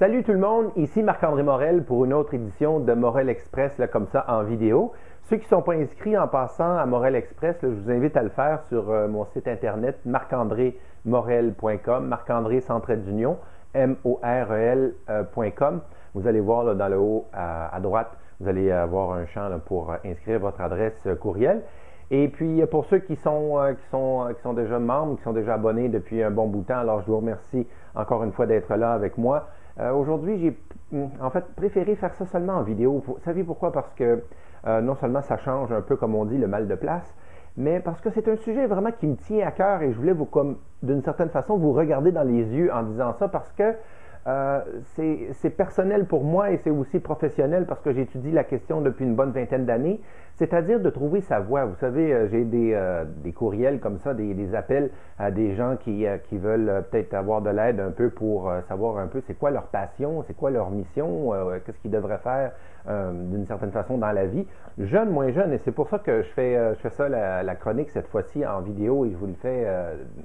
Salut tout le monde, ici Marc-André Morel pour une autre édition de Morel Express, là, comme ça, en vidéo. Ceux qui ne sont pas inscrits en passant à Morel Express, je vous invite à le faire sur euh, mon site internet marc-andré-morel.com, Marc-André trait d'union, M-O-R-E-L.com. Vous allez voir dans le haut à, droite, vous allez avoir un champ pour inscrire votre adresse courriel. Et puis, pour ceux qui sont, euh, qui, sont, qui sont déjà membres, qui sont déjà abonnés depuis un bon bout de temps, alors je vous remercie encore une fois d'être là avec moi. Euh, aujourd'hui, j'ai mm, en fait préféré faire ça seulement en vidéo. Vous savez pourquoi? Parce que euh, non seulement ça change un peu, comme on dit, le mal de place, mais parce que c'est un sujet vraiment qui me tient à cœur et je voulais vous, comme d'une certaine façon, vous regarder dans les yeux en disant ça parce que euh, c'est personnel pour moi et c'est aussi professionnel parce que j'étudie la question depuis une bonne vingtaine d'années, c'est-à-dire de trouver sa voie. Vous savez, euh, j'ai des, euh, des, courriels comme ça, des, des, appels à des gens qui, qui veulent peut-être avoir de l'aide un peu pour savoir un peu c'est quoi leur passion, c'est quoi leur mission, qu'est-ce qu'ils devraient faire d'une certaine façon dans la vie. Jeune, moins jeune, et c'est pour ça que je fais, je fais ça, la, la chronique cette fois-ci en vidéo et je vous le fais,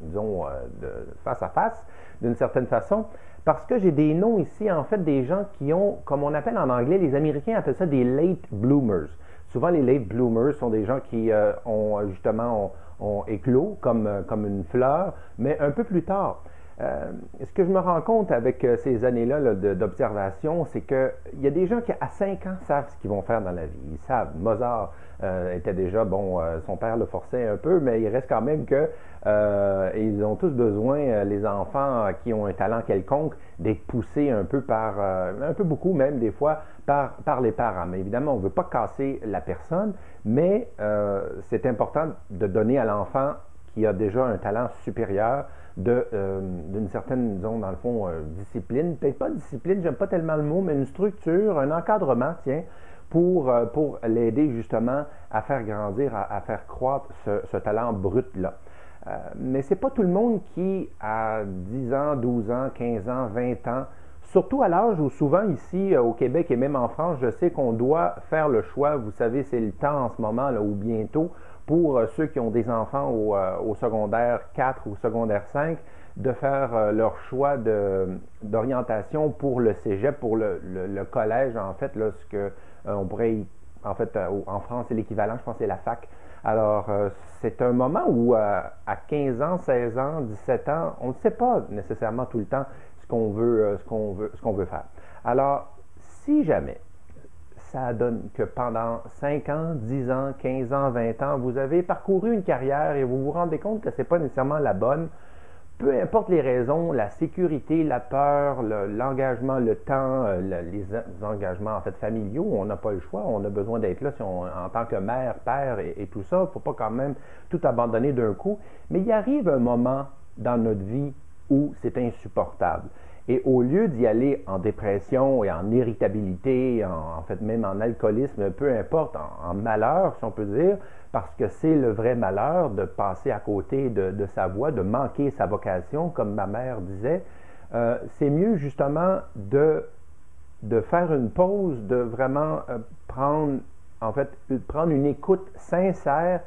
disons, de, face à face, d'une certaine façon. Parce que j'ai des noms ici, en fait, des gens qui ont, comme on appelle en anglais, les Américains appellent ça des late bloomers. Souvent, les late bloomers sont des gens qui euh, ont justement ont, éclos comme, euh, comme une fleur, mais un peu plus tard. Euh, ce que je me rends compte avec ces années-là d'observation, c'est qu'il y a des gens qui, à 5 ans, savent ce qu'ils vont faire dans la vie. Ils savent. Mozart était déjà, bon, son père le forçait un peu, mais il reste quand même que euh, ils ont tous besoin, euh, les enfants qui ont un talent quelconque, d'être poussés un peu par, euh, un peu beaucoup même des fois, par, par les parents. Mais évidemment, on ne veut pas casser la personne, mais c'est important de donner à l'enfant qui a déjà un talent supérieur d'une certaine, disons, dans le fond, discipline. Peut-être pas discipline, j'aime pas tellement le mot, mais une structure, un encadrement, tiens, pour, pour l'aider justement à faire grandir, à, faire croître ce, talent brut-là. Euh, mais ce n'est pas tout le monde qui, à 10 ans, 12 ans, 15 ans, 20 ans, surtout à l'âge où souvent ici euh, au Québec et même en France, je sais qu'on doit faire le choix, vous savez, c'est le temps en ce moment, là, ou bientôt, pour euh, ceux qui ont des enfants au, secondaire 4 ou secondaire 5, de faire leur choix d'orientation pour le cégep, pour le, collège, en fait, là, ce que on pourrait, en fait, en France, c'est l'équivalent, je pense, c'est la fac. Alors, euh, c'est un moment où euh, à 15 ans, 16 ans, 17 ans, on ne sait pas nécessairement tout le temps ce qu'on veut, euh, veut, ce qu'on veut faire. Alors, si jamais ça donne que pendant 5 ans, 10 ans, 15 ans, 20 ans, vous avez parcouru une carrière et vous vous rendez compte que ce n'est pas nécessairement la bonne, peu importe les raisons, la sécurité, la peur, l'engagement, le, temps, euh, les, engagements en fait familiaux, on n'a pas le choix, on a besoin d'être là en tant que mère, père et, tout ça. Il ne faut pas quand même tout abandonner d'un coup. Mais il arrive un moment dans notre vie où c'est insupportable. Et au lieu d'y aller en dépression et en irritabilité, en, fait même en alcoolisme, peu importe, en, malheur, si on peut dire, parce que c'est le vrai malheur de passer à côté de, sa voie, de manquer sa vocation, comme ma mère disait, euh, c'est mieux justement de, de faire une pause, de vraiment euh, prendre, en fait, prendre une écoute sincère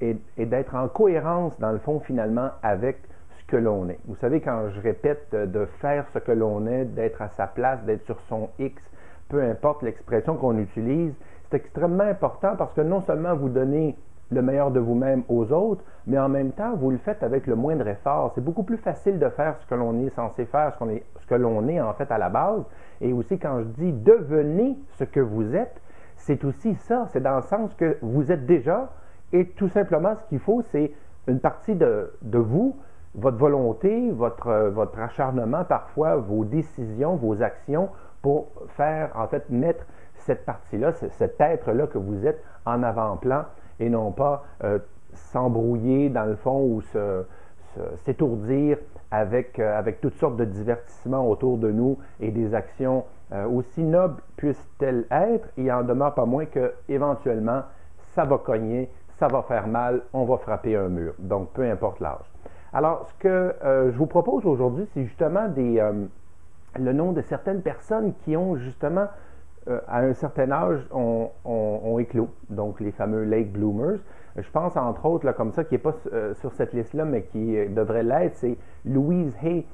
et d'être en cohérence, dans le fond, finalement, avec que l'on est. Vous savez, quand je répète de faire ce que l'on est, d'être à sa place, d'être sur son X, peu importe l'expression qu'on utilise, c'est extrêmement important parce que non seulement vous donnez le meilleur de vous-même aux autres, mais en même temps, vous le faites avec le moindre effort. C'est beaucoup plus facile de faire ce que l'on est censé faire, ce, est, ce que l'on est en fait à la base. Et aussi, quand je dis devenez ce que vous êtes, c'est aussi ça. C'est dans le sens que vous êtes déjà, et tout simplement, ce qu'il faut, c'est une partie de, de vous votre volonté, votre, euh, votre acharnement, parfois vos décisions, vos actions pour faire, en fait, mettre cette partie-là, cet être-là que vous êtes en avant-plan et non pas euh, s'embrouiller dans le fond ou s'étourdir avec, euh, avec toutes sortes de divertissements autour de nous et des actions aussi nobles puissent-elles être, il en demeure pas moins que éventuellement ça va cogner, ça va faire mal, on va frapper un mur. Donc peu importe l'âge. Alors, ce que euh, je vous propose aujourd'hui, c'est justement euh, le nom de certaines personnes qui ont justement à un certain âge, ont on, éclos, donc les fameux late bloomers. Je pense entre autres, là, comme ça, qui n'est pas sur cette liste-là, mais qui devrait l'être, c'est Louise Hay,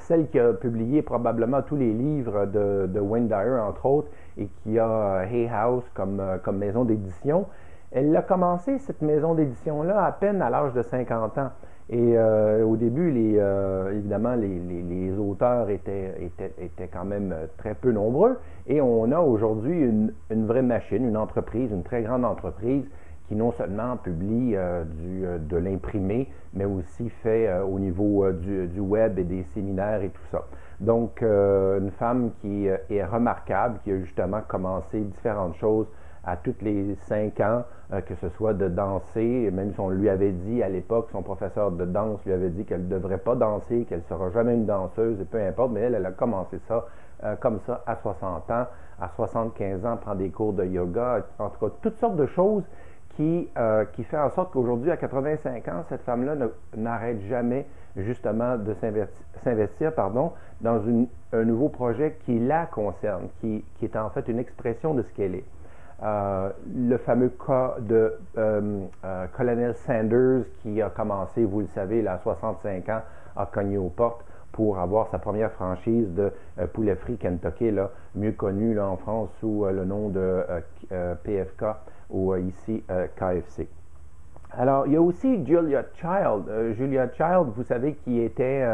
celle qui a publié probablement tous les livres de, de entre autres, et qui a Hay House comme maison d'édition. Elle a commencé cette maison d'édition-là à peine à l'âge de 50 ans. Et euh, au début, les, euh, évidemment, les, auteurs étaient, étaient, quand même très peu nombreux. Et on a aujourd'hui une, vraie machine, une entreprise, une très grande entreprise qui non seulement publie euh, du, de l'imprimé, mais aussi fait au niveau du, du, web et des séminaires et tout ça. Donc, une femme qui est remarquable, qui a justement commencé différentes choses à tous les cinq ans, euh, que ce soit de danser, même si on lui avait dit à l'époque, son professeur de danse lui avait dit qu'elle ne devrait pas danser, qu'elle ne sera jamais une danseuse, et peu importe, mais elle, elle a commencé ça euh, comme ça à 60 ans, à 75 ans, prend des cours de yoga, en tout cas, toutes sortes de choses qui, euh, qui en sorte qu'aujourd'hui, à 85 ans, cette femme-là n'arrête jamais justement de s'investir pardon, dans un nouveau projet qui la concerne, qui, qui est en fait une expression de ce qu'elle est. Euh, le fameux cas de euh, euh, Colonel Sanders qui a commencé, vous le savez, à 65 ans, à cogner aux portes pour avoir sa première franchise de poulet frit Kentucky, là, mieux connu là, en France sous le nom de PFK ou ici KFC. Alors, il y a aussi Julia Child. Julia Child, vous savez, qui était...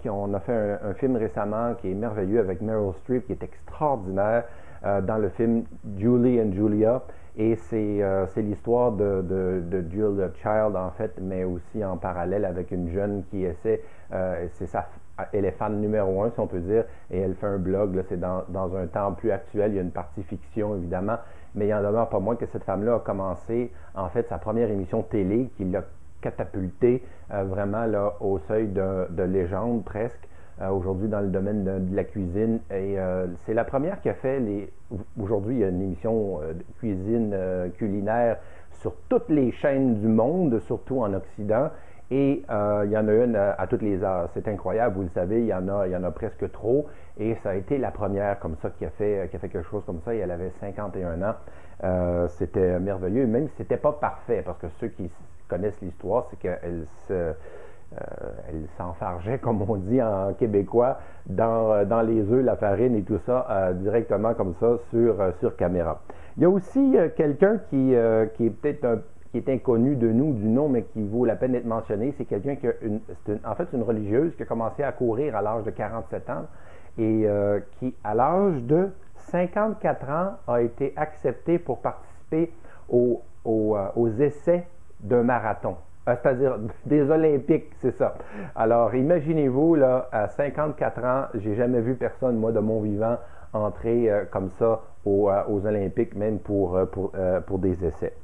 qui, on a fait un, film récemment qui est merveilleux avec Meryl Streep, qui est extraordinaire. Euh, dans le film Julie and Julia. Et c'est euh, l'histoire de, de, Julia Child, en fait, mais aussi en parallèle avec une jeune qui essaie, euh, c'est sa, elle est fan numéro un, si on peut dire, et elle fait un blog, c'est dans, dans, un temps plus actuel, il y a une partie fiction, évidemment, mais il en demeure pas moins que cette femme-là a commencé, en fait, sa première émission télé qui l'a catapulté vraiment là, au seuil de, de légende presque. Euh, aujourd'hui dans le domaine de, la cuisine. Et euh, c'est la première qui a fait les. Aujourd'hui, il y a une émission euh, de cuisine culinaire sur toutes les chaînes du monde, surtout en Occident. Et il y en a une à, toutes les heures. C'est incroyable, vous le savez, il y, en a, il y en a presque trop. Et ça a été la première comme ça qui a fait, qui a fait quelque chose comme ça. Elle avait 51 ans. c'était merveilleux, même si c'était pas parfait, parce que ceux qui connaissent l'histoire, c'est qu'elle euh, s'enfargeait, comme on dit en québécois, dans, euh, dans les œufs, la farine et tout ça, euh, directement comme ça sur, caméra. Il y a aussi quelqu'un qui, est peut-être qui est inconnu de nous, du nom, mais qui vaut la peine d'être mentionné. C'est quelqu'un qui a une, en fait, une religieuse qui a commencé à courir à l'âge de 47 ans et qui, à l'âge de 54 ans, a été acceptée pour participer aux essais d'un marathon. Ah, c'est-à-dire des Olympiques, c'est ça. Alors, imaginez-vous, là, à 54 ans, j'ai jamais vu personne, moi, de mon vivant, entrer euh, comme ça euh, aux, Olympiques, même pour, euh, des essais.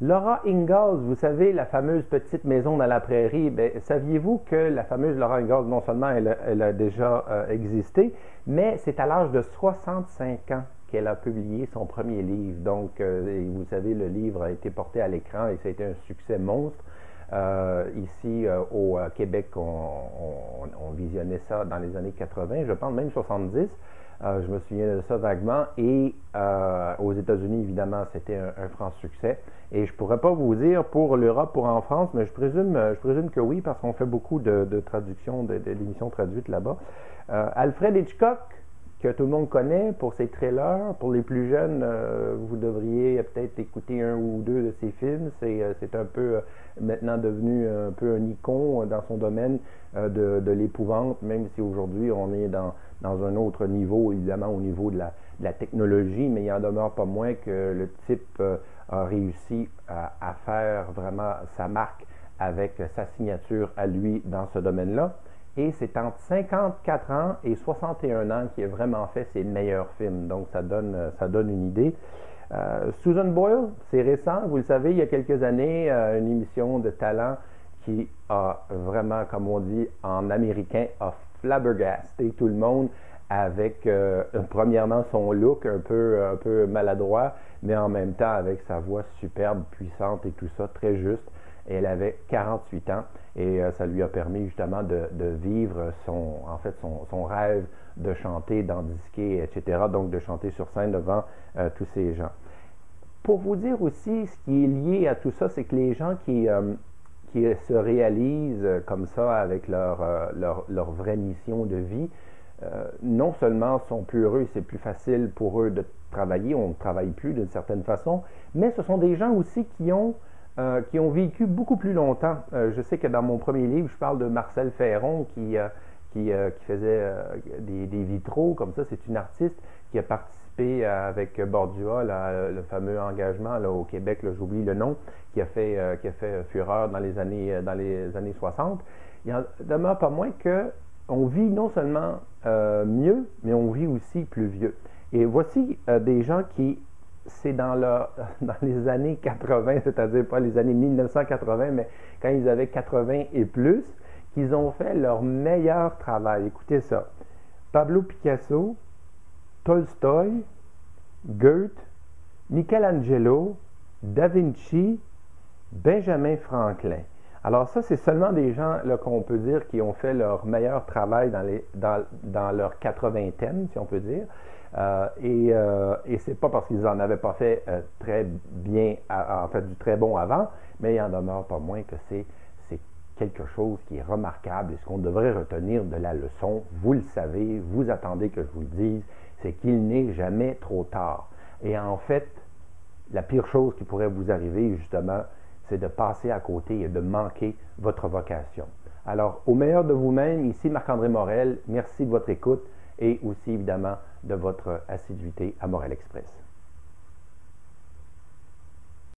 Laura Ingalls, vous savez, la fameuse petite maison dans la prairie, ben, saviez-vous que la fameuse Laura Ingalls, non seulement elle a déjà existé, mais c'est à l'âge de 65 ans qu'elle a publié son premier livre. Donc, vous savez, le livre a été porté à l'écran et ça a été un succès monstre. Euh, ici euh, au euh, Québec, on, visionnait ça dans les années 80, je pense même 70. je me souviens de ça vaguement. Et aux États-Unis, évidemment, c'était un, franc succès. Et je ne pourrais pas vous dire pour l'Europe, pour en France, mais je présume, je présume que oui, parce qu'on fait beaucoup de, de traductions, de, l'émission traduite là-bas. Alfred Hitchcock, tout le monde connaît pour ses trailers. Pour les plus jeunes, vous devriez peut-être écouter un ou deux de ses films. C'est un peu maintenant devenu un peu un icône dans son domaine euh, de, l'épouvante, même si aujourd'hui on est dans, un autre niveau, évidemment au niveau de la, technologie, mais il en demeure pas moins que le type euh, a réussi à, faire vraiment sa marque avec sa signature à lui dans ce domaine-là. Et c'est entre 54 ans et 61 ans qu'il a vraiment fait ses meilleurs films. Donc ça donne, donne une idée. Euh, Susan Boyle, c'est récent, vous le savez, il y a quelques années, euh, une émission de talent qui a vraiment, comme on dit en américain, a flabbergasté tout le monde avec, euh, premièrement, son look un peu maladroit, mais en même temps avec sa voix superbe, puissante et tout ça, très juste. Elle avait 48 ans et euh, ça lui a permis justement de, vivre son, en fait, son, rêve de chanter dans disquet, etc. Donc de chanter sur scène devant euh, tous ces gens. Pour vous dire aussi, ce qui est lié à tout ça, c'est que les gens qui, euh, qui se réalisent comme ça avec leur, leur, leur vraie mission de vie, non seulement sont plus heureux, c'est plus facile pour eux de travailler, on ne travaille plus d'une certaine façon, mais ce sont des gens aussi qui ont euh, qui ont vécu beaucoup plus longtemps. Euh, je sais que dans mon premier livre, je parle de Marcel Ferron qui, euh, qui, faisait des, vitraux comme ça. C'est une artiste qui a participé avec Bordua, le fameux engagement là, au Québec, j'oublie le nom, qui a, fait, qui a fait fureur dans les années, dans les années 60. Il en demeure pas moins que on vit non seulement mieux, mais on vit aussi plus vieux. Et voici des gens qui c'est dans, les années 80, c'est-à-dire pas les années 1980, mais quand ils avaient 80 et plus, qu'ils ont fait leur meilleur travail. Écoutez ça. Pablo Picasso, Tolstoy, Goethe, Michelangelo, Da Vinci, Benjamin Franklin. Alors ça, c'est seulement des gens qu'on peut dire qui ont fait leur meilleur travail dans, dans leur quatre-vingtaine, si on peut dire. Euh, et, euh, et c'est pas parce qu'ils n'en avaient pas fait euh, très bien, en fait, du très bon avant, mais il en demeure pas moins que c'est quelque chose qui est remarquable et ce qu'on devrait retenir de la leçon, vous le savez, vous attendez que je vous le dise, c'est qu'il n'est jamais trop tard. Et en fait, la pire chose qui pourrait vous arriver, justement, c'est de passer à côté et de manquer votre vocation. Alors, au meilleur de vous-même, ici Marc-André Morel, merci de votre écoute et aussi évidemment de votre assiduité à Morel Express.